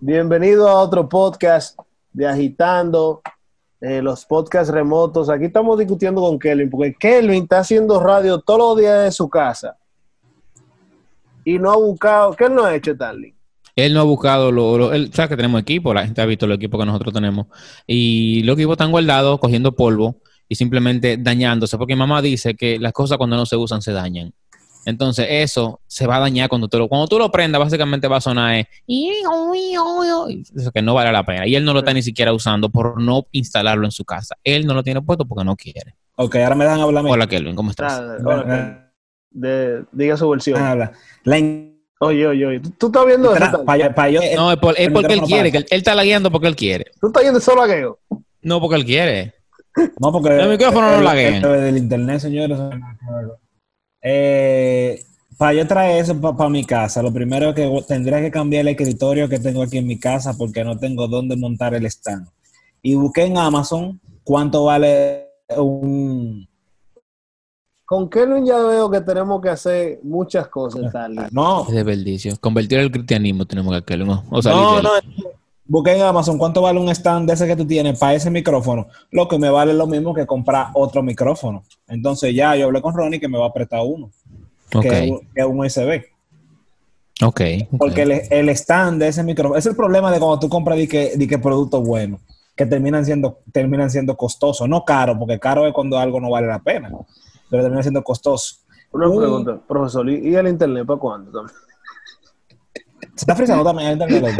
Bienvenido a otro podcast de Agitando, eh, los podcasts remotos. Aquí estamos discutiendo con Kelvin, porque Kelvin está haciendo radio todos los días de su casa y no ha buscado. ¿Qué él no ha hecho, Starling? Él no ha buscado, lo, lo- él que tenemos equipo, la gente ha visto los equipos que nosotros tenemos. Y los equipos están guardados, cogiendo polvo y simplemente dañándose. Porque mamá dice que las cosas cuando no se usan se dañan. Entonces, eso se va a dañar cuando tú lo, cuando tú lo prendas, básicamente va a sonar eh, eso que no vale la pena. Y él no lo está ni siquiera usando por no instalarlo en su casa. Él no lo tiene puesto porque no quiere. Ok, ahora me dan a hablar. a mí. Hola, Kelvin, ¿cómo estás? Nada, Bueno, bueno, de- diga su versión. Ah, habla. La in- Oye, oye, oye. ¿Tú, tú estás viendo eso? tra- Starling? pa' yo- pa' yo- No, es, por- es el porque él quiere, que él, él está lagueando porque él quiere. ¿Tú estás yendo solo a Geo? No porque él quiere. No, porque El micrófono no el- laguea. el- del internet, señores. Eh, para yo traer eso para mi casa, lo primero que tendría que cambiar el escritorio que tengo aquí en mi casa porque no tengo dónde montar el stand. Y busqué en Amazon cuánto vale un... Con Kelvin ya veo que tenemos que hacer muchas cosas, Starling. No, Es desperdicio. Convertir el cristianismo tenemos que hacerlo, ¿no? O salir no, de no. Busqué en Amazon cuánto vale un stand de ese que tú tienes para ese micrófono. Lo que me vale lo mismo que comprar otro micrófono. Entonces ya yo hablé con Ronnie que me va a prestar uno. Ok, que, es un- que es un USB. ok. Porque el, el stand de ese micrófono, es el problema de cuando tú compras de que, de que productos buenos, que terminan siendo, terminan siendo costosos, no caro, porque caro es cuando algo no vale la pena, pero termina siendo costoso. Una Un- pregunta, profesor. ¿Y el internet para cuándo? también? Se está frisando también el internet.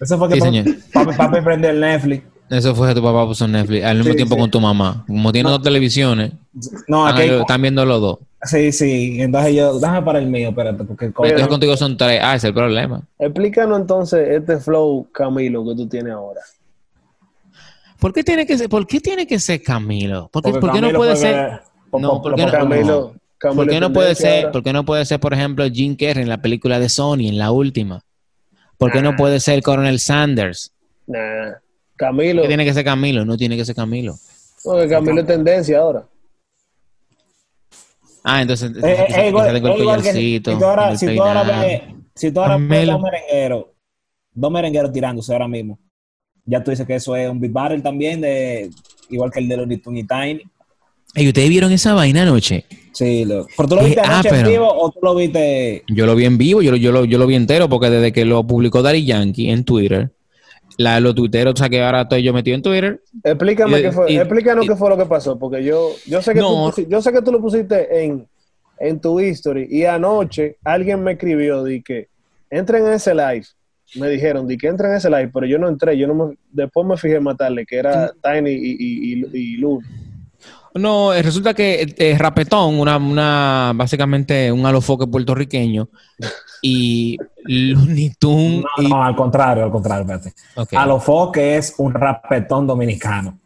Eso fue que Sí, papi, señor. papi, papi prende el Netflix. Eso fue que tu papá puso Netflix al mismo Sí, tiempo sí. con tu mamá. Como tiene dos televisiones, No, aquí hay- están viendo los dos. sí, sí. Entonces yo, déjame para el mío, espérate, porque Entonces contigo son tres. Ah, ese es el problema. Explícanos entonces este flow, Camilo, que tú tienes ahora. ¿Por qué tiene que ser, por qué tiene que ser Camilo? ¿Por qué, porque por qué no puede ser? ver- por- No, por- ¿por por- qué no? por- Camilo, Camilo ¿Por qué no puede ser? ahora. ¿Por qué no puede ser, por ejemplo, Jim Carrey en la película de Sony, en la última? ¿Por qué Ah. no puede ser Coronel Sanders? Nah. ¿Por Camilo, qué tiene que ser Camilo? No tiene que ser Camilo. no, que Camilo es tendencia ahora. Ah, entonces Eh, eh, eh, igual- tengo el eh, collarcito, si tú ahora, si tú ahora peinado. ves, si tú ahora ves Camelo. dos merengueros, dos merengueros tirándose ahora mismo, ya tú dices que eso es un beat battle también, de, igual que el de Looney Tunes y Tiny. Ey, ¿ustedes vieron esa vaina anoche? Sí, lo, ¿pero tú lo Eh, viste ah, anoche pero- en vivo o tú lo viste? Yo lo vi en vivo, yo, lo- yo, lo, yo lo vi entero, porque desde que lo publicó Daddy Yankee en Twitter, la, los tuiteros, o sea que ahora estoy yo metido en Twitter. Explícame Y- qué fue, y- explícanos y- qué fue lo que pasó, porque yo, yo sé que No. tú yo sé que tú lo pusiste en, en tu history y anoche alguien me escribió de que entren en ese live. Me dijeron de que entren en ese live, pero yo no entré, yo no me, después me fijé en matarle, que era Tiny y, y, y, y Luz. No, eh, resulta que eh, Rapetón, una, una, básicamente un alofoque puertorriqueño, y Looney Tunes No, y- no, al contrario, al contrario, espérate. Ok. A lo que es un rapetón dominicano.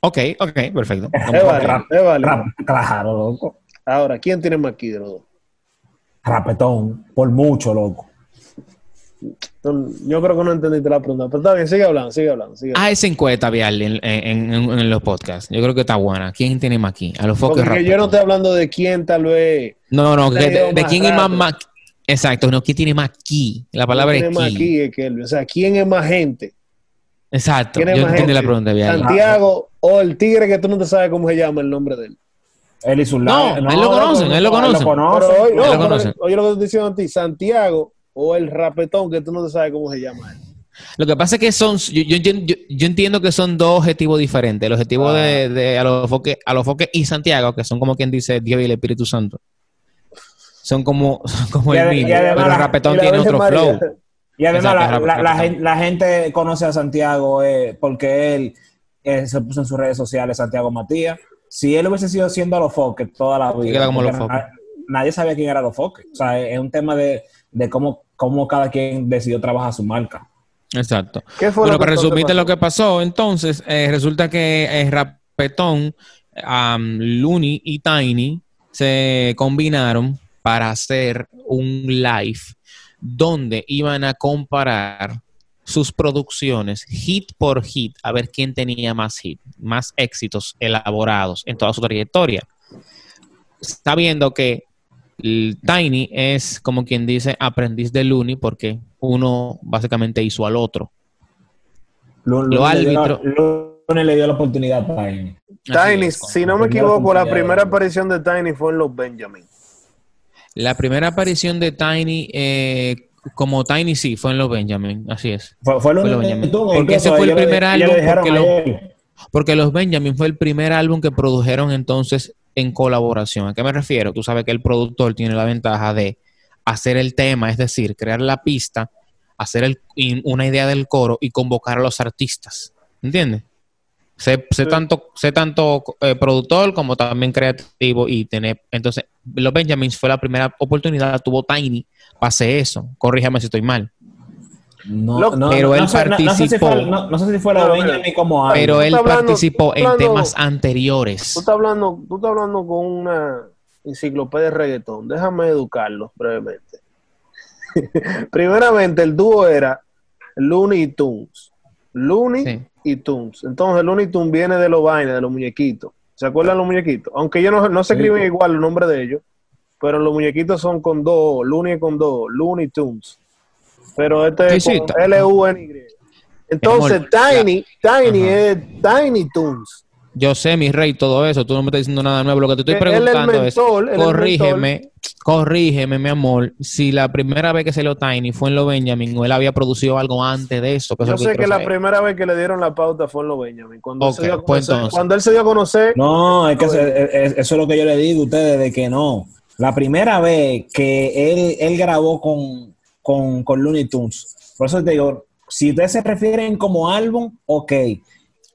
ok, ok, perfecto. Es válido, es válido. Rap- claro, loco. Ahora, ¿quién tiene más aquí de los dos? Rapetón, por mucho, loco. Yo creo que no entendiste la pregunta, pero está bien, sigue hablando, sigue hablando. Sigue hablando. Ah, esa encuesta, Vial, en, en- en- en los podcasts. Yo creo que está buena. ¿Quién tiene más aquí? Alofoque Porque yo no estoy hablando de quién tal vez No, no, que de, de quién es más, más- Exacto, no, ¿quién tiene más aquí? La palabra tiene es más aquí. es Kelvin. O sea, ¿quién es más gente? Exacto, ¿Quién es yo más entendí gente? la pregunta, Vial. Santiago o el tigre que tú no te sabes cómo se llama el nombre de él. Él y su No, live- él lo conocen, él lo conocen. Pero hoy, no, lo pero conocen. oye lo que te estoy diciendo a ti, Santiago o el rapetón que tú no te sabes cómo se llama él. Lo que pasa es que son, yo, yo, entiendo- yo- yo entiendo que son dos objetivos diferentes. El objetivo Ah. de, de Alofoque, Alofoque y Santiago, que son como quien dice Dios y el Espíritu Santo. Son como, son como Y el mismo. y además Pero la- el Rapetón la tiene otro María. flow. Y además Exacto, la, gente conoce a Santiago eh, porque él eh, se puso en sus redes sociales Santiago Matías. Si él hubiese sido siendo a los foques toda la vida, como nadie sabía quién era los foques. O sea, es un tema de, de cómo, cómo cada quien decidió trabajar su marca. Exacto. ¿Qué fue Bueno, lo que para resumirte pasó? lo que pasó, entonces, eh, resulta que eh, Rapetón, um, Looney y Tiny se combinaron para hacer un live donde iban a comparar sus producciones hit por hit, a ver quién tenía más hit, más éxitos elaborados en toda su trayectoria. Sabiendo que Tiny es como quien dice aprendiz de Looney porque uno básicamente hizo al otro. Los Looney le dio- Looney le dio la oportunidad a Tiny. Tiny, es, si no me equivoco, la primera aparición de Tiny fue en los Benjamin. La primera aparición de Tiny eh, como Tiny sí fue en los Benjamin, así es. Fue, fue Fue Looney los Benjamin. Porque ese fue el primer le álbum, porque lo- Porque los Benjamin fue el primer álbum que produjeron entonces en colaboración. ¿A qué me refiero? Tú sabes que el productor tiene la ventaja de hacer el tema, es decir, crear la pista, hacer el- una idea del coro y convocar a los artistas. ¿Entiendes? Sé, sé Sí. tanto, sé tanto eh, productor como también creativo y tener. Entonces, los Benjamins fue la primera oportunidad, tuvo Tiny, pasé eso. Corríjame si estoy mal. No, pero no, él no participó. No no sé si fue la Benjamin mira. como. Pero él hablando- participó en hablando- temas anteriores. Tú estás hablando, tú estás hablando con una enciclopedia de reggaetón. Déjame educarlos brevemente. Primeramente, el dúo era Looney y Tunes. Looney Sí. y Tunes. Entonces, Looney Tunes viene de los vainas, de los muñequitos. ¿Se acuerdan los muñequitos? Aunque ellos no, no se Sí. escriben igual el nombre de ellos, pero los muñequitos son con dos, Looney es con dos, Looney Tunes. Pero este es Sí, sí, con ta- L-U-N-Y. Entonces, Tiny, Tiny Ajá. es Tiny Tunes. Yo sé, mi rey, todo eso. Tú no me estás diciendo nada nuevo. Lo que te estoy es el preguntando es, es el corrígeme, corrígeme, mi amor, si la primera vez que salió Tiny fue en los Benjamin o él había producido algo antes de eso. que Yo es lo sé que la primera vez que le dieron la pauta fue en los Benjamin. Cuando, él, se dio a pues conocer, entonces. cuando él se dio a conocer, No, es que eso, es- es- eso es lo que yo le digo a ustedes, de que no. La primera vez que él, él grabó con, con, con Looney Tunes, por eso te digo, si ustedes se refieren como álbum, ok.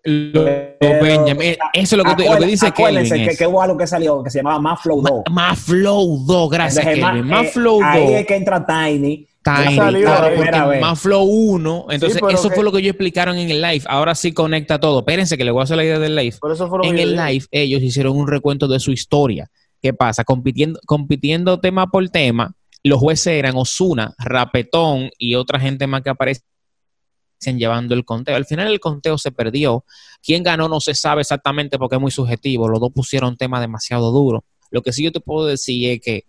Los Pero- Benjamin, eso es lo que, lo que dice Acuérdense Kelvin. que, es. que hubo algo que salió que se llamaba Más Flow 2. Más Flow 2, gracias Entonces, Kelvin. Ma- Más eh, Flow 2. Ahí es que entra Tiny. Tiny, claro, porque más Flow 1. Entonces, eso que- fue lo que ellos explicaron en el live. Ahora sí conecta todo. Espérense que le voy a hacer la idea del live. por eso fue lo que en el dije. live ellos hicieron un recuento de su historia. ¿Qué pasa? Compitiendo, compitiendo tema por tema, los jueces eran Osuna, Rapetón y otra gente más que aparecen llevando el conteo. Al final el conteo se perdió. ¿Quién ganó? No se sabe exactamente porque es muy subjetivo. Los dos pusieron temas demasiado duros. Lo que sí yo te puedo decir es que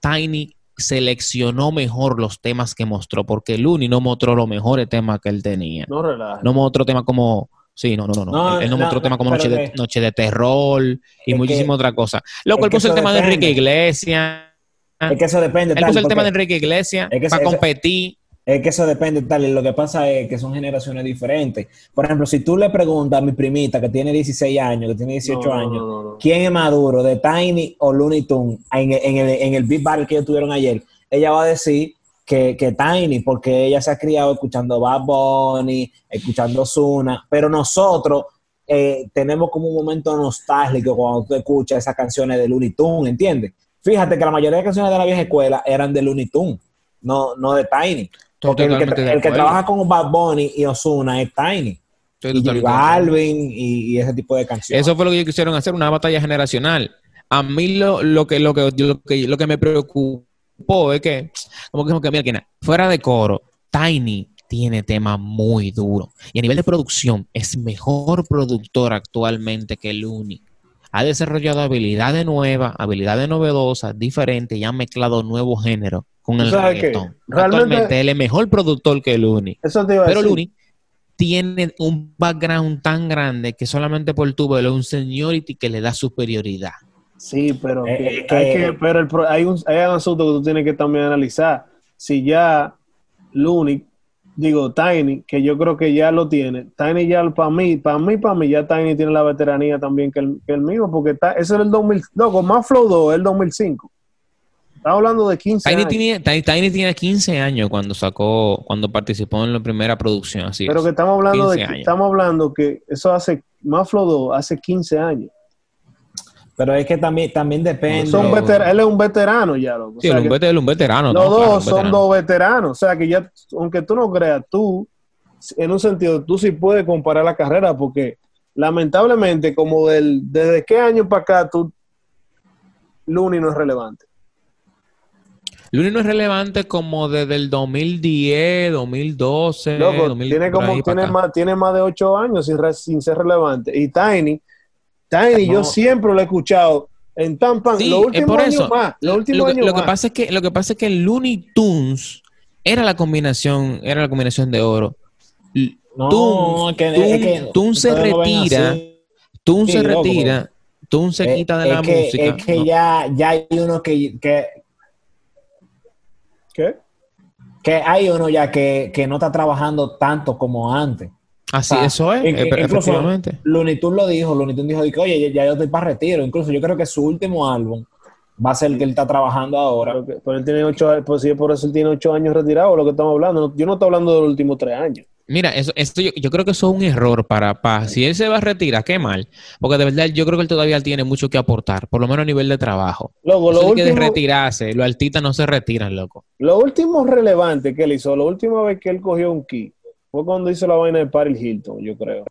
Tiny seleccionó mejor los temas que mostró, porque Looney no mostró los mejores temas que él tenía. No relaja. No mostró temas como. Sí, no, no, no. no. No, él, él no, no, mostró temas como Noche de, que- Noche de Terror y muchísimas otras cosas. Él que puso el tema de Enrique. Iglesias. Es que eso depende. Él tal, puso el tema de Enrique Iglesias Es que para eso- competir. Es que eso depende tal, y lo que pasa es que son generaciones diferentes. Por ejemplo, si tú le preguntas a mi primita que tiene 16 años, que tiene 18 No, no, años, no, no, no. ¿quién es más duro, de Tiny o Looney Tunes? En, el- en el, en el Beat Battle que ellos tuvieron ayer, ella va a decir que, que Tiny, porque ella se ha criado escuchando Bad Bunny, escuchando Zuna, pero nosotros eh, tenemos como un momento nostálgico cuando tú escuchas esas canciones de Looney Tunes, ¿entiendes? Fíjate que la mayoría de canciones de la vieja escuela eran de Looney Tunes, no, no de Tiny. Porque el que, el trabaja con Bad Bunny y Ozuna es Tiny. Estoy Y. Balvin y, y ese tipo de canciones. Eso fue lo que ellos quisieron hacer, una batalla generacional. A mí lo, lo que, lo, que, lo, que, lo que me preocupó es que, como que, como que mira, que fuera de coro, Tiny tiene temas muy duros. Y a nivel de producción, es mejor productor actualmente que Looney. Ha desarrollado habilidades nuevas, habilidades novedosas, diferentes, y ha mezclado nuevos géneros con el reggaetón. Realmente- Actualmente él es mejor productor que Looney. Eso te iba a Pero decir. Looney tiene un background tan grande que solamente por tu velo es un seniority que le da superioridad. Sí, pero, Eh, que- es que- hay, que, pero el pro- hay, un, hay un asunto que tú tienes que también analizar. Si ya Looney, digo Tiny, que yo creo que ya lo tiene, Tiny ya para mí, para mí, para mí, ya Tiny tiene la veteranía también que el, que el mío, porque está, ese es el 2000, loco, más Flow 2 es el 2005. Estamos hablando de 15 Tiny años. tenía, Tiny, Tiny tenía 15 años cuando sacó, cuando participó en la primera producción, así pero es. que estamos hablando de 15 que, años. estamos hablando que eso hace más Flow 2 hace 15 años. Pero es que también, también depende. Son Pero- veter- él es un veterano ya, loco. O Sí, sea él es un que- vete- él es un veterano. Los ¿no? dos Claro, son veterano. dos veteranos. O sea que ya, aunque tú no creas, tú, en un sentido, tú sí puedes comparar la carrera porque lamentablemente, como del, desde qué año para acá, tú, Looney no es relevante. Looney no es relevante como desde el 2010, 2012, Loco, 2000, tiene como, tiene más, tiene más de ocho años sin, re- sin ser relevante. Y Tiny, Tiny, No. yo siempre lo he escuchado En Tampa, Sí, los últimos por años eso. más. Los últimos lo, años lo que pasa es que lo que pasa es que el Looney Tunes era la combinación, era la combinación de oro. No, Toon- que, Toon- es que Toon se retira. Toon se loco, retira, Toon se quita de la que, música. Es que ¿no? ya, ya hay uno que, que, ¿Qué? que hay uno ya que, que no está trabajando tanto como antes. Así, eso es, incluso efectivamente. Looney Tunes lo dijo, Looney Tunes dijo que, oye, ya, ya yo estoy para retiro. Incluso yo creo que su último álbum va a ser el que él está trabajando ahora. Pero, él tiene ocho años, pues sí, por eso él tiene ocho años retirado, lo que estamos hablando. Yo no estoy hablando de los últimos tres años. Mira, eso, esto yo, yo creo que eso es un error para, para si él se va a retirar, qué mal, porque de verdad yo creo que él todavía tiene mucho que aportar, por lo menos a nivel de trabajo. Loco, Eso lo de que de último, retirarse, los artistas no se retiran, loco. lo último relevante que él hizo, la última vez que él cogió un key, fue cuando hizo la vaina de Paris Hilton, yo creo.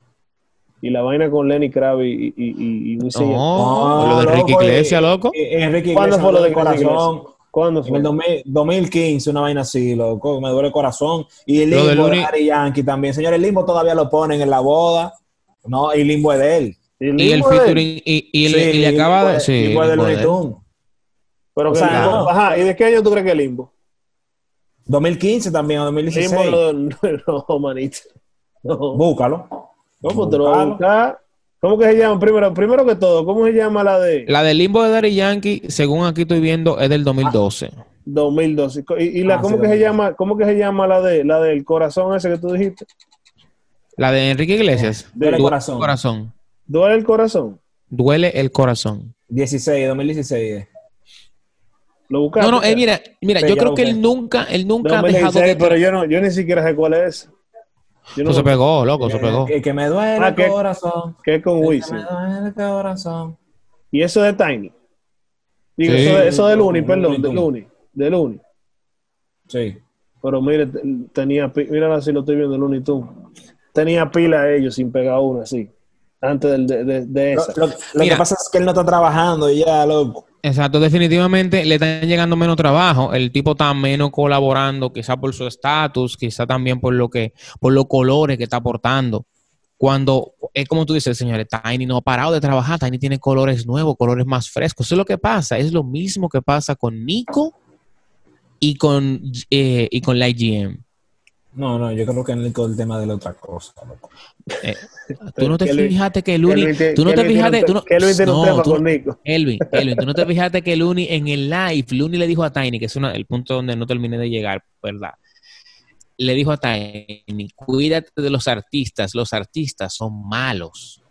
Y la vaina con Lenny Kravitz y, y, y. No, lo de loco, Ricky y- Iglesias, loco. y- y Enrique ¿Cuándo fue lo de el Enrique corazón? ¿Cuándo En fue? el 2000 2015, una vaina así, loco, me duele el corazón. Y el limbo de Daddy Yankee también. Señores, el limbo todavía lo ponen en la boda. No, y limbo es de él. Y el featuring, y, y, Sí, le, y le acaba de. Sí, limbo es de Looney. Tunes. Pero O que sea, no. Ajá, ¿y de qué año tú crees que es limbo? 2015 también, o 2016. Limbo no, no, manito. No, Búscalo. no pues te lo voy a Búscalo. buscar. ¿Cómo que se llama? Primero, primero que todo, ¿cómo se llama la de La del limbo de Daddy Yankee, según aquí estoy viendo, es del 2012. 2012? Y, y la, Ah, ¿cómo sí, que se 2012. llama? ¿Cómo que se llama la de la del corazón ese que tú dijiste? La de Enrique Iglesias. Duele el Du- corazón. corazón. ¿Duele el corazón? Duele el corazón. 16, 2016. ¿Lo buscaste? No, no, eh, mira, mira, Sí, yo creo que él nunca, él nunca ha 2016, dejado de. pero yo no, yo ni siquiera sé cuál es. Yo no Eso se pegó, loco, se pegó. Que, que me duele Ah, el que- corazón. qué es con Que Wisin. me duele el corazón. Y eso de Tiny. Digo, Sí. eso, de, eso de Looney perdón, de. Looney. De Looney. Sí. Pero mire, te- tenía, mira si lo estoy viendo, Looney Tunes. Tenía pila a ellos sin pegar una así. Antes del- de, de, de Lo, lo- lo Mira. que pasa es que él no está trabajando y ya, loco. Exacto, definitivamente le están llegando menos trabajo. El tipo está menos colaborando, quizá por su estatus, quizá también por lo que, por los colores que está aportando. Cuando es como tú dices, señores, Tiny no ha parado de trabajar, Tiny tiene colores nuevos, colores más frescos. Eso es lo que pasa, es lo mismo que pasa con Nico y con eh, y con la IGM. No, no, yo creo que con el tema de la otra cosa, loco. Eh, tú no te fijaste que Luni, Luis te- tú no te fijaste, tú no, un tema tú con Nico. Elvin, Elvin, tú no te fijaste que Looney en el live, Looney le dijo a Tiny, que es una- el punto donde no terminé de llegar, ¿verdad? Le dijo a Tiny, cuídate de los artistas, los artistas son malos.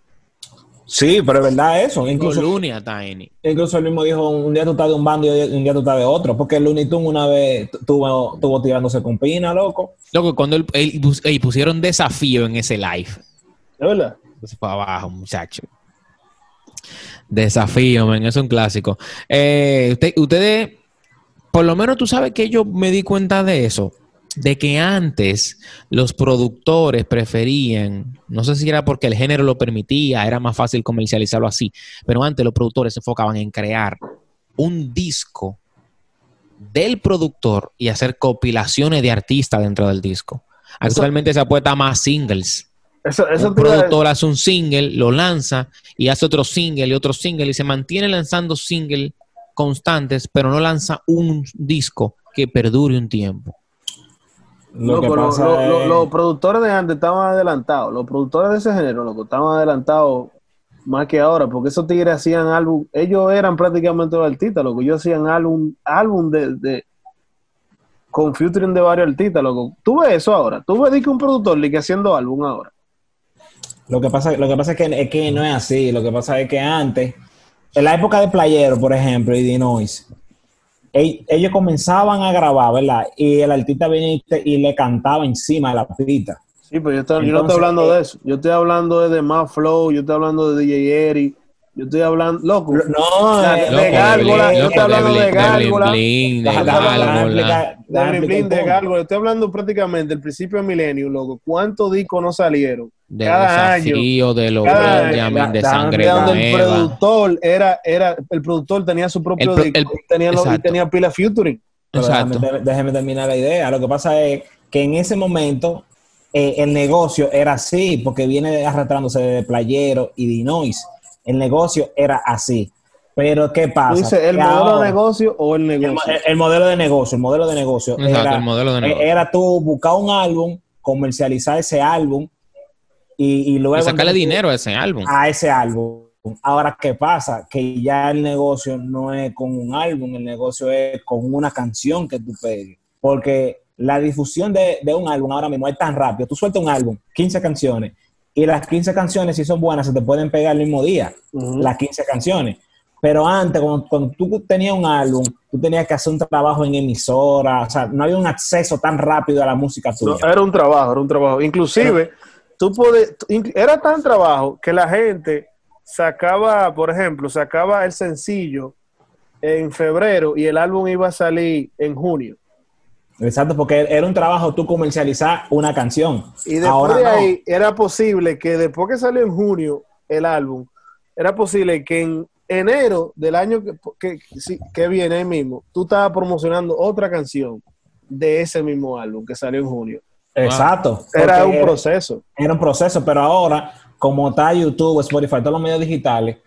Sí, pero es verdad eso. Incluso Incluso, Looney a Tiny. incluso él mismo dijo, un día tú estás de un bando y un día tú estás de otro. Porque el Looney Tunes una vez tu- tuvo, tuvo tirándose con pina, loco. Loco, cuando él, pusieron desafío en ese live. ¿Es verdad? Entonces fue abajo, muchacho. Desafío, men, es un clásico. Eh, usted- ustedes, por lo menos tú sabes que yo me di cuenta de eso, de que antes los productores preferían, no sé si era porque el género lo permitía, era más fácil comercializarlo así, pero antes los productores se enfocaban en crear un disco del productor y hacer compilaciones de artistas dentro del disco. Actualmente se apuesta más singles Eso, eso un productor hace un single, lo lanza y hace otro single y otro single y se mantiene lanzando singles constantes, pero no lanza un disco que perdure un tiempo. Lo que lo- pasa lo- es- lo- los productores de antes estaban adelantados. Los productores de ese género, loco, estaban adelantados más que ahora, porque esos tigres hacían álbum. Ellos eran prácticamente los artistas, loco. Ellos hacían álbum, álbum de, de con featuring de varios artistas, loco. Tú ves eso ahora. Tú ves que un productor que haciendo álbum ahora. Lo que pasa, lo que pasa es, que, es que no es así. Lo que pasa es que antes, en la época de Playero, por ejemplo, y de Noise, ellos comenzaban a grabar, ¿verdad? Y el artista venía y, te- y le cantaba encima de la pista. Sí, pero yo, estoy- yo no Entonces, estoy hablando eh, de eso. Yo estoy hablando de, de más flow, yo estoy hablando de DJ Eri, yo estoy hablando, loco. No, sea, eh, de Gárgola, yo estoy hablando de Gárgola. De Gárgola. de de. Gárgola. Estoy hablando prácticamente del principio de Milenio, loco. ¿Cuántos discos no salieron? De Cada año. desafío, de los Benjamin, año. de sangre De donde el productor era, era, el productor tenía su propio El disco el- y tenía, y tenía pila featuring. Exacto. Déjame, déjeme terminar la idea. Lo que pasa es que en ese momento eh, el negocio era así, porque viene arrastrándose de Playero y de Noise. El negocio era así. Pero ¿qué pasa? Dices, ¿el Que modelo ahora- de negocio o el negocio? el- el modelo de negocio, el modelo de negocio. Exacto, era, el modelo de eh, negocio. era tú buscar un álbum, comercializar ese álbum y, y luego... y sacarle dinero a ese álbum. a ese álbum. Ahora, ¿qué pasa? Que ya el negocio no es con un álbum, el negocio es con una canción que tú pegues. Porque la difusión de, de un álbum ahora mismo es tan rápido. Tú sueltas un álbum, 15 canciones, y las 15 canciones, si son buenas, se te pueden pegar el mismo día, las 15 canciones. Pero antes, cuando, cuando tú tenías un álbum, tú tenías que hacer un trabajo en emisora, o sea, no había un acceso tan rápido a la música No, tuya. era un trabajo, era un trabajo. Inclusive, tú- era tan trabajo que la gente sacaba, por ejemplo, sacaba el sencillo en febrero y el álbum iba a salir en junio. Exacto, porque era un trabajo tú comercializar una canción. Y después Ahora de no. ahí era posible que después que salió en junio el álbum, era posible que en enero del año que, que, que viene ahí mismo, tú estabas promocionando otra canción de ese mismo álbum que salió en junio. Exacto. Era un proceso. era un proceso, pero ahora, como está YouTube, Spotify, todos los medios digitales,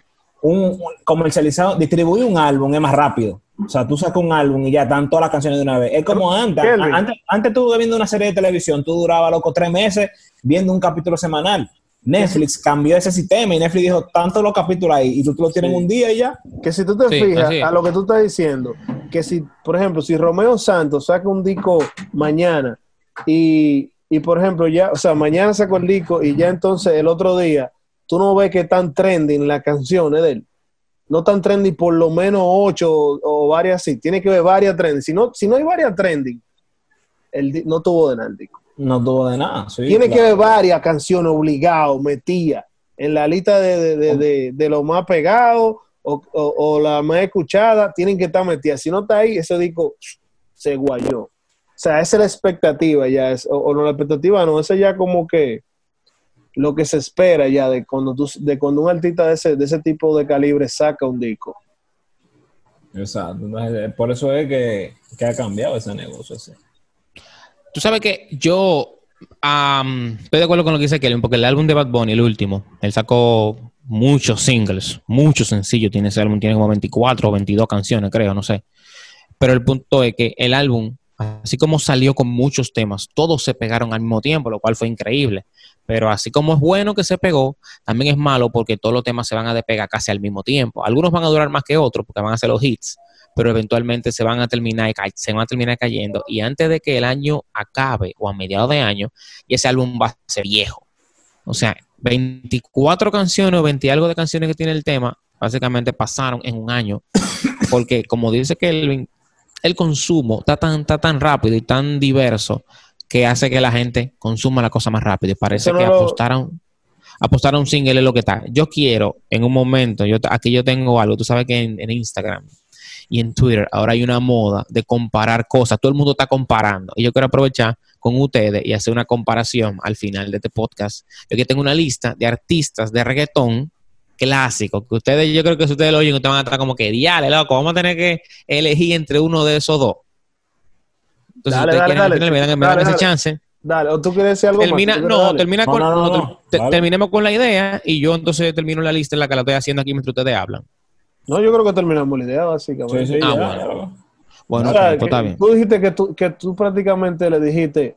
un, un comercializado, distribuir un álbum es más rápido. O sea, tú sacas un álbum y ya están todas las canciones de una vez. Es como antes. Antes, antes tú viendo una serie de televisión, tú durabas, loco, tres meses viendo un capítulo semanal. Netflix cambió ese sistema y Netflix dijo, tantos los capítulos ahí, y tú te los tienes en un día y ya. Que si tú te Sí, fijas a lo que tú estás diciendo, que si, por ejemplo, si Romeo Santos saca un disco mañana y, y, por ejemplo, ya, o sea, mañana sacó el disco y ya entonces el otro día, tú no ves que están trending las canciones de él. No tan trending por lo menos ocho o, varias así. Tiene que ver varias trending. Si no, si no hay varias trending, el, di- no tuvo de nada el disco. No tuvo de nada. sí, Tiene que haber varias canciones obligado, metidas en la lista de, de, de, de, de lo más pegado o, o, o la más escuchada, tienen que estar metidas. Si no está ahí, ese disco se guayó. O sea, esa es la expectativa ya, es, o, o no la expectativa, no, esa ya como que lo que se espera ya de cuando tú, de cuando un artista de ese, de ese tipo de calibre saca un disco. Exacto. Entonces, por eso es que, que ha cambiado ese negocio. Tú sabes que yo estoy de acuerdo con lo que dice Kelvin, porque el álbum de Bad Bunny, el último, él sacó muchos singles, muchos sencillos. Tiene ese álbum, tiene como 24 o 22 canciones, creo, no sé. Pero el punto es que el álbum, así como salió con muchos temas, todos se pegaron al mismo tiempo, lo cual fue increíble. Pero así como es bueno que se pegó, también es malo porque todos los temas se van a despegar casi al mismo tiempo. Algunos van a durar más que otros porque van a ser los hits, pero eventualmente se van a terminar, se van a terminar cayendo. Y antes de que el año acabe o a mediados de año, y ese álbum va a ser viejo. O sea, 24 canciones o 20 y algo de canciones que tiene el tema, básicamente pasaron en un año. Porque como dice Kelvin, el consumo está tan, está tan rápido y tan diverso que hace que la gente consuma la cosa más rápido. Y parece no que lo- apostar a un, apostar a un single es lo que está. Yo quiero, en un momento, yo aquí yo tengo algo, tú sabes que en, en Instagram y en Twitter ahora hay una moda de comparar cosas. Todo el mundo está comparando. Y yo quiero aprovechar con ustedes y hacer una comparación al final de este podcast. Yo aquí tengo una lista de artistas de reggaetón clásicos que ustedes, yo creo que si ustedes lo oyen, ustedes van a estar como que, diale, loco, vamos a tener que elegir entre uno de esos dos. Entonces, Dale, si ustedes dale, quieren, dale, me dan, me dale, dan ese dale. chance. Dale, o tú quieres decir algo Termina, más. ¿Tú no, termina No, con, no, no, te- dale. terminemos con la idea y yo entonces termino la lista en la que la estoy haciendo aquí mientras ustedes hablan. No, yo creo que terminamos la idea, básicamente. Sí, sí, Ah, ya, bueno. Bueno, O sea, ok, pues que está bien. Tú dijiste que tú, que tú prácticamente le dijiste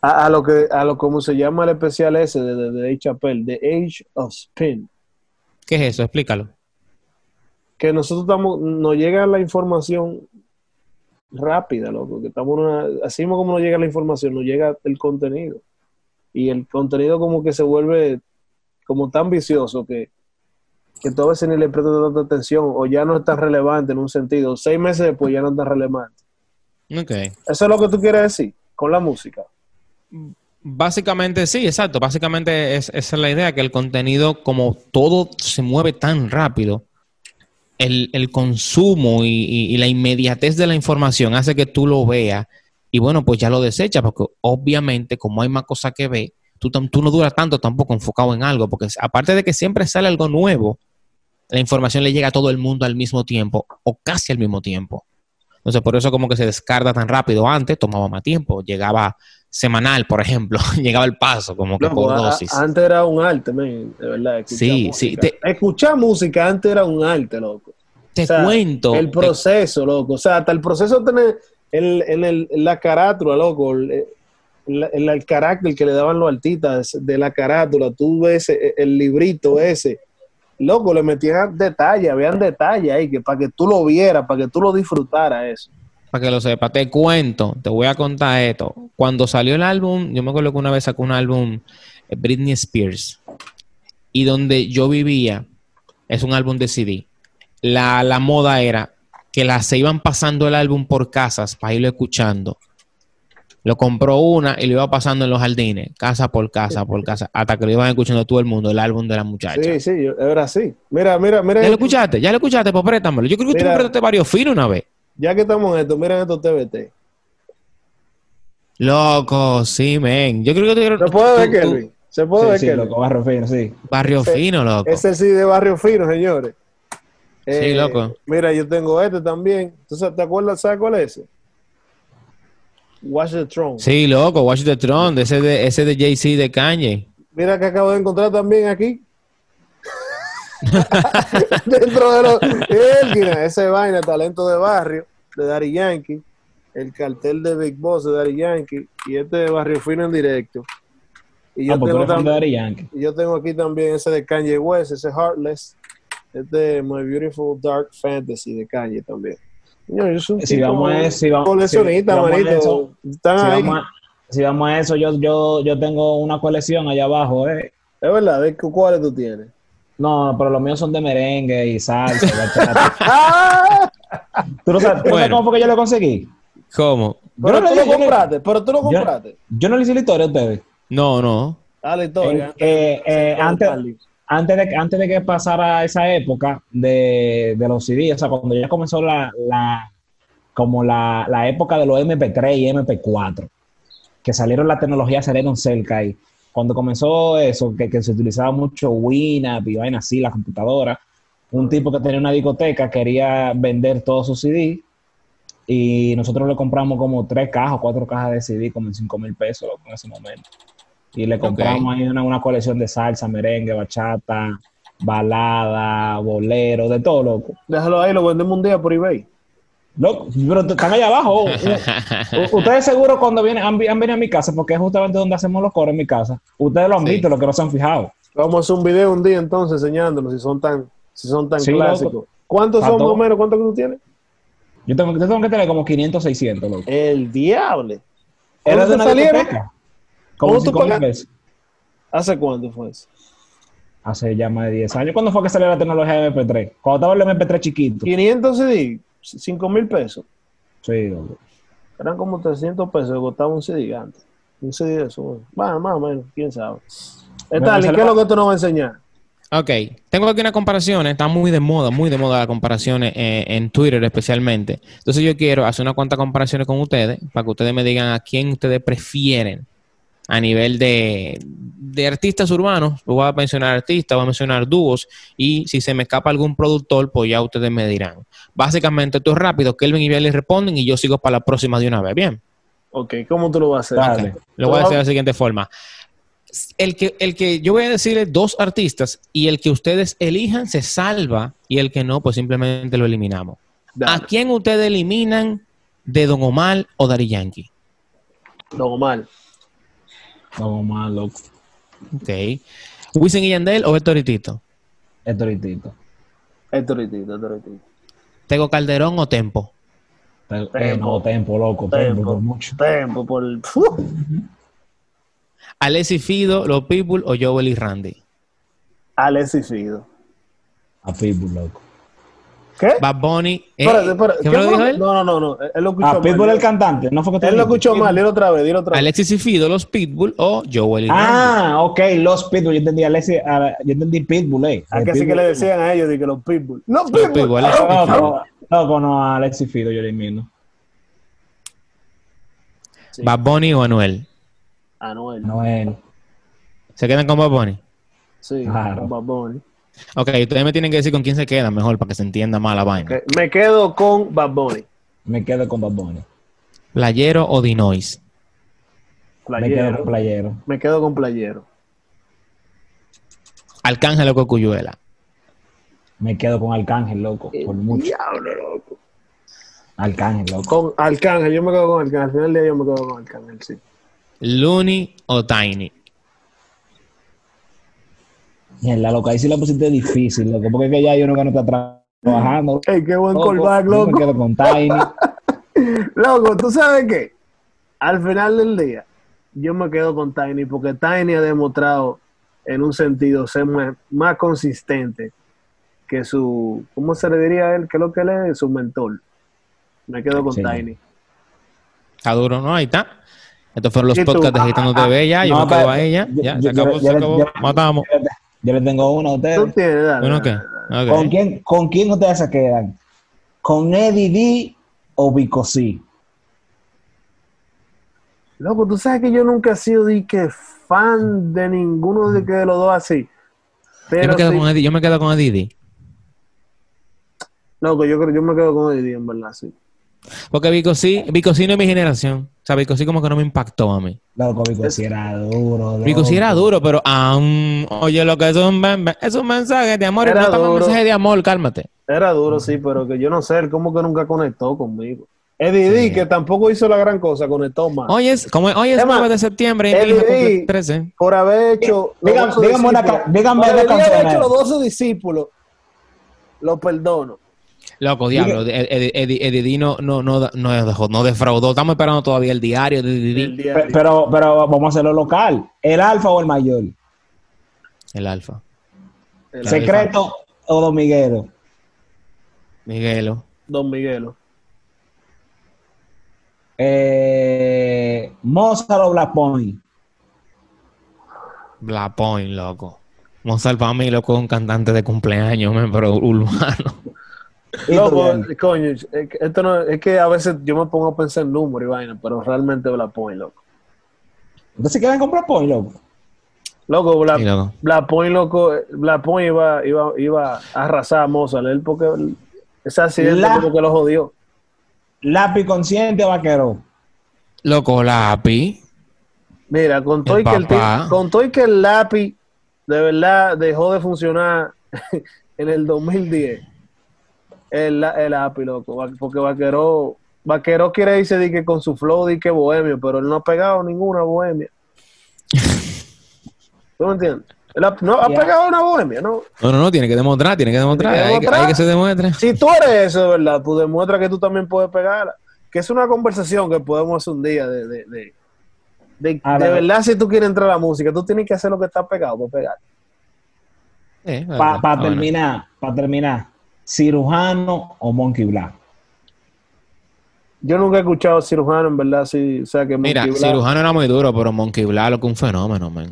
a, a lo que a lo como se llama el especial ese de, de, de Dave Chappelle, The Age of Spin, ¿Qué es eso? Explícalo. que nosotros estamos, nos llega la información rápida, loco, que estamos una, así mismo como nos llega la información, nos llega el contenido. Y el contenido como que se vuelve como tan vicioso que, que tú a veces ni le prestas tanta atención o ya no es tan relevante en un sentido. Seis meses después ya no es tan relevante. Ok. Eso es lo que tú quieres decir con la música. Básicamente, sí, exacto. Básicamente es, esa es la idea, que el contenido, como todo se mueve tan rápido, el, el consumo y, y- la inmediatez de la información hace que tú lo veas y bueno, pues ya lo desechas, porque obviamente como hay más cosas que ver, tú, tú no duras tanto tampoco enfocado en algo, porque aparte de que siempre sale algo nuevo, la información le llega a todo el mundo al mismo tiempo o casi al mismo tiempo. Entonces, por eso como que se descarta tan rápido. Antes tomaba más tiempo, llegaba semanal, por ejemplo, llegaba el paso, como que por dosis. antes era un arte, men, de verdad. Sí, música. sí, te- Escuchar música antes era un arte, loco. Te O sea, cuento. El te- proceso, loco. O sea, hasta el proceso tener el, en, el, en la carátula, loco. El, el- el- el carácter que le daban los artistas de la carátula. Tú ves el, el librito ese. Loco, le metían detalles, habían detalles ahí que para que tú lo vieras, para que tú lo disfrutaras eso. Para que lo sepa, te cuento, te voy a contar esto. Cuando salió el álbum, yo me acuerdo que una vez sacó un álbum eh, Britney Spears y donde yo vivía es un álbum de CD. La, la moda era que la, se iban pasando el álbum por casas para irlo escuchando. Lo compró una y lo iba pasando en los jardines, casa por casa por casa, hasta que lo iban escuchando todo el mundo, el álbum de la muchacha. Sí, sí, era así. Mira, mira, mira. ¿Ya lo escuchaste? ¿Ya lo escuchaste? Pues préstamelo. Yo creo que tú me prestaste varios finos una vez. Ya que estamos en esto, miren estos TBT. Loco, sí, men. Yo creo que tú- ¿Se puede ver, Kelvin? ¿Se puede Sí, ver, sí, Kelvin? loco, barro fino, sí. Barrio Ese- fino, loco. Ese sí de Barrio Fino, señores. Eh, Sí, loco. Mira, yo tengo este también. ¿Tú sa- te acuerdas? ¿Sabes cuál es ese? Watch the Throne. Sí, loco, Watch the Throne, ese de, ese de Jay-Z de Kanye. Mira que acabo de encontrar también aquí. Dentro de los. Ese vaina, talento de barrio, de Daddy Yankee. El cartel de Big Boss de Daddy Yankee. Y este de Barrio Fino en directo. Y yo, Ah, porque tengo eres fan de tam- Daddy Yankee. y yo tengo aquí también ese de Kanye West, ese Heartless. Este My Beautiful Dark Fantasy de Kanye también. Señor, yo soy un Si vamos a eso, si vamos- coleccionista, si vamos a manito. eso, Están Si ahí. vamos, a, si vamos a eso, yo, yo, yo tengo una colección allá abajo, ¿eh? Es verdad, ¿de cu- cuáles tú tienes? No, pero los míos son de merengue y salsa. ¡Ah! ¿Tú no sabes, tú no sabes Bueno. cómo fue que yo lo conseguí? ¿Cómo? Pero no tú lo compraste, pero tú lo yo- compraste. Yo no le hice la historia a ustedes. No, no. Ah, la historia. En- eh, eh, antes, Carly. antes, de, antes de que pasara esa época de, de los CD, o sea, cuando ya comenzó la, la como la, la época de los MP3 y MP4, que salieron la tecnología, salieron cerca y cuando comenzó eso, que, que se utilizaba mucho Winamp y vaina así, la computadora, un tipo que tenía una discoteca quería vender todos sus CD y nosotros le compramos como tres cajas, cuatro cajas de CD, como en cinco mil pesos en ese momento. Y le compramos ahí una, una colección de salsa, merengue, bachata, balada, bolero, de todo, loco. Déjalo ahí, lo vendemos un día por eBay. Loco, pero están allá abajo. Ustedes seguro cuando vienen, han, venido a mi casa, porque es justamente donde hacemos los coros en mi casa. Ustedes lo han Sí. visto, lo que no se han fijado. Vamos a hacer un video un día entonces enseñándonos si son tan, si son tan Sí, clásicos. loco. ¿Cuántos Pa' son más todo. o menos? ¿Cuántos que tú tienes? Yo tengo, yo tengo que tener como 500, 600, loco. El diablo. ¿Era ¿Cuándo de una salieron? discoteca? Como ¿Cómo tú 5 mil pagas? pesos. ¿Hace cuánto fue eso? Hace ya más de 10 años. ¿Cuándo fue que salió la tecnología de MP3? Cuando estaba el MP3 chiquito. 500 CD, 5 mil pesos. Sí. Eran como 300 pesos que costaba un CD antes. Un CD de eso. bueno. Más o menos, quién sabe. Stanley, ¿qué es lo- que tú nos vas a enseñar? Ok, tengo aquí unas comparaciones, está muy de moda, muy de moda las comparaciones eh, en Twitter especialmente. Entonces yo quiero hacer unas cuantas comparaciones con ustedes para que ustedes me digan a quién ustedes prefieren a nivel de, de artistas urbanos. Voy a mencionar artistas, voy a mencionar dúos y si se me escapa algún productor, pues ya ustedes me dirán. Básicamente esto es rápido, Kelvin y Bialy responden y yo sigo para la próxima de una vez. Bien, Ok, ¿cómo tú lo vas a hacer? Lo voy a hacer de la siguiente forma. El que, el que yo voy a decirle dos artistas y el que ustedes elijan se salva y el que no, pues simplemente lo eliminamos. Dale. ¿A quién ustedes eliminan de Don Omar o Dari Yankee? Normal. No más, loco. Ok. ¿Wisin y Yandel o Héctor y Tito? Esto ahorita. Esto ahorita, esto ahorita. ¿Tego Calderón o Tempo? Eh, no, tempo, loco, tempo, Tempo, por mucho. tempo, por. ¡Uf! ¿Alessi Fido, Los People o Joel y Randy? Alexis Fido. A Pitbull, loco. ¿Qué? Bad Bunny. eh, Espérate, espérate. ¿Qué ¿Qué me lo dijo él? No, no, no, no. Él lo escuchó A mal. Pitbull el cantante, no fue que te Él lo escuchó mal. Dilo otra vez, dilo otra vez. Alexis y Fido, Los Pitbull o Joel y Randy. Ah, ok, los Pitbull. Yo entendí, Alexi, a- yo entendí Pitbull, eh. ¿A qué sí que le decían a ellos? De que los Pitbull. ¡Los Los Pitbull! Pitbull, Ah, No, no, no, no, a Fido yo le elimino. Sí. Bad Bunny o Anuel. Anuel. No él. ¿Se quedan con Bad Bunny? Sí, Claro. con Bad Bunny. Ok, ustedes me tienen que decir con quién se quedan mejor para que se entienda más la vaina. Me quedo con Bad Bunny. Me quedo con Bad Bunny. ¿Playero o Dinois? Me quedo Playero. con Playero. Me quedo con Playero. ¿Arcángel o Cocuyuela? Me quedo con Arcángel, loco, por mucho. Diablo, loco. Arcángel, loco. Con Arcángel, yo me quedo con Arcángel. Al final del día yo me quedo con Arcángel, sí. Looney o Tiny. Mierda, loco, ahí sí la pusiste difícil, loco, porque es que ya yo no no está trabajando. Ey, qué buen loco. callback, Yo loco. Me quedo con Tiny. Loco, ¿tú sabes qué? Al final del día, yo me quedo con Tiny porque Tiny ha demostrado en un sentido ser más, más consistente que su, ¿cómo se le diría a él? ¿Qué es lo que él es? Su mentor. Me quedo con Sí. Tiny. Está duro, ¿no? Ahí está. Estos fueron los podcasts de Agitando TV. Ya, yo No, me quedo pero- a ella. yo- Ya, yo- se acabó, se acabó. Matamos. Yo le tengo uno a Tú ustedes. tienes, dale, ¿Bueno dale, qué? ¿Con quién, ¿Con quién ustedes se quedan? ¿Con Eddie D o Vico C? Loco, tú sabes que yo nunca he sido de que fan de ninguno de, que de los dos así. Yo Pero me, quedo sí, con Eddie, yo me quedo con Eddie D. loco, yo creo yo me quedo con Eddie, en verdad, sí. Porque Vico sí, Vico sí no es mi generación. O sea, Vico sí como que no me impactó a mí. Loco, Vico era duro. Vico sí era loco. duro, pero aún, oye, lo que es un, es un mensaje de amor. Era no un mensaje de amor, cálmate. Era duro, sí, pero que yo no sé, él como que nunca conectó conmigo. Eddie D, que tampoco hizo la gran cosa, conectó más. Hoy es, como hoy es Es más, 9 de septiembre y Eddie mi hija cumple D, 13. por haber hecho. los Dígame- doce dígame una discípulos. ca- dígame Por una haber canción, hecho eh. los 12 discípulos, lo perdono. Loco, diablo, Eddie, Eddie, Eddie, Eddie D no, no, no, no dejó, no defraudó. Estamos esperando todavía el diario de Eddie Pero, pero vamos a hacerlo local. ¿El alfa o el mayor? el alfa. el- ¿Secreto o Don Miguelo? Miguelo. Don Miguelo. Eh, Mozart o Black Point? Black Point, loco. Mozart para mí, loco, es un cantante de cumpleaños, man, pero urbano. ¿Y tú, Loco, Daniel? coño, es que, esto no, es que a veces yo me pongo a pensar en números y vaina, pero realmente Black Point, loco. ¿Ustedes quieren comprar Point, loco? Loco, Black, Sí, loco. Black Point, loco, Black Point iba, iba, iba a arrasar a Mozart, él porque ese accidente La- como que lo jodió. Lápiz consciente vaquero. Loco, lápiz. Mira, con todo, El y que el, con todo y que el lápiz de verdad dejó de funcionar en el 2010, el, el lápiz, loco, porque Vaquero, Vaquero quiere decir de que con su flow de que bohemio, pero él no ha pegado ninguna bohemia. ¿Tú me entiendes? Él ha- no ha pegado una bohemia, ¿no? No, no, no, tiene que demostrar, tiene que demostrar. Tiene que Hay, que, demostrar. hay que se demuestre. Si tú eres eso, de verdad, tú demuestras que tú también puedes pegarla. Que es una conversación que podemos hacer un día de, de, de, de, verdad, si tú quieres entrar a la música, tú tienes que hacer lo que está pegado para pegar. Para. Ah, bueno. terminar, para terminar, cirujano o Monkey Black. Yo nunca he escuchado cirujano, en verdad, sí, o sea que Mira, Monkey Black- cirujano era muy duro, pero Monkey Black, lo que un fenómeno, man.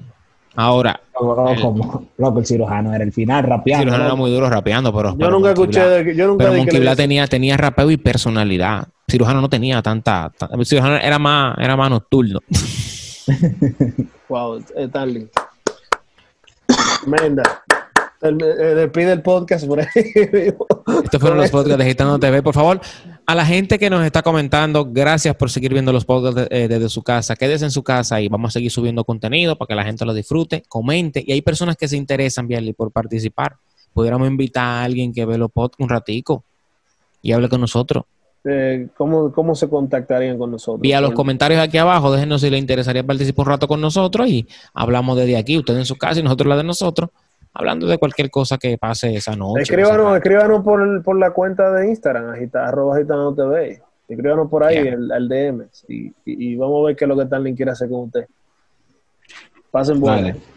Ahora, Loco, El- como- loco, el cirujano era el final, rapeando. cirujano era muy duro rapeando, pero. Yo pero nunca Monkey escuché de, yo nunca Pero que Monkey Black tenía, tenía rapeo y personalidad. Cirujano no tenía tanta. ta- cirujano era más, era más nocturno. Wow, eh, Starling. Menda. Despide el podcast por ahí. Estos fueron los podcasts de Gitano TV. Por favor, a la gente que nos está comentando, gracias por seguir viendo los podcasts de- eh, desde su casa. Quédese en su casa y vamos a seguir subiendo contenido para que la gente lo disfrute, comente. Y hay personas que se interesan, Bialy, por participar. Pudiéramos invitar a alguien que ve los podcasts un ratico y hable con nosotros. Eh, ¿cómo, ¿Cómo se contactarían con nosotros? Vía los comentarios aquí abajo, déjenos si les interesaría participar un rato con nosotros y hablamos desde aquí, ustedes en su casa y nosotros la de nosotros, hablando de cualquier cosa que pase esa noche. Escríbanos, escríbanos por, el- por la cuenta de Instagram, agita, arroba gitano TV. Escríbanos por ahí, al DM. Y, y- y vamos a ver qué es lo que Starling quiere hacer con usted. Pasen buenas. Vale.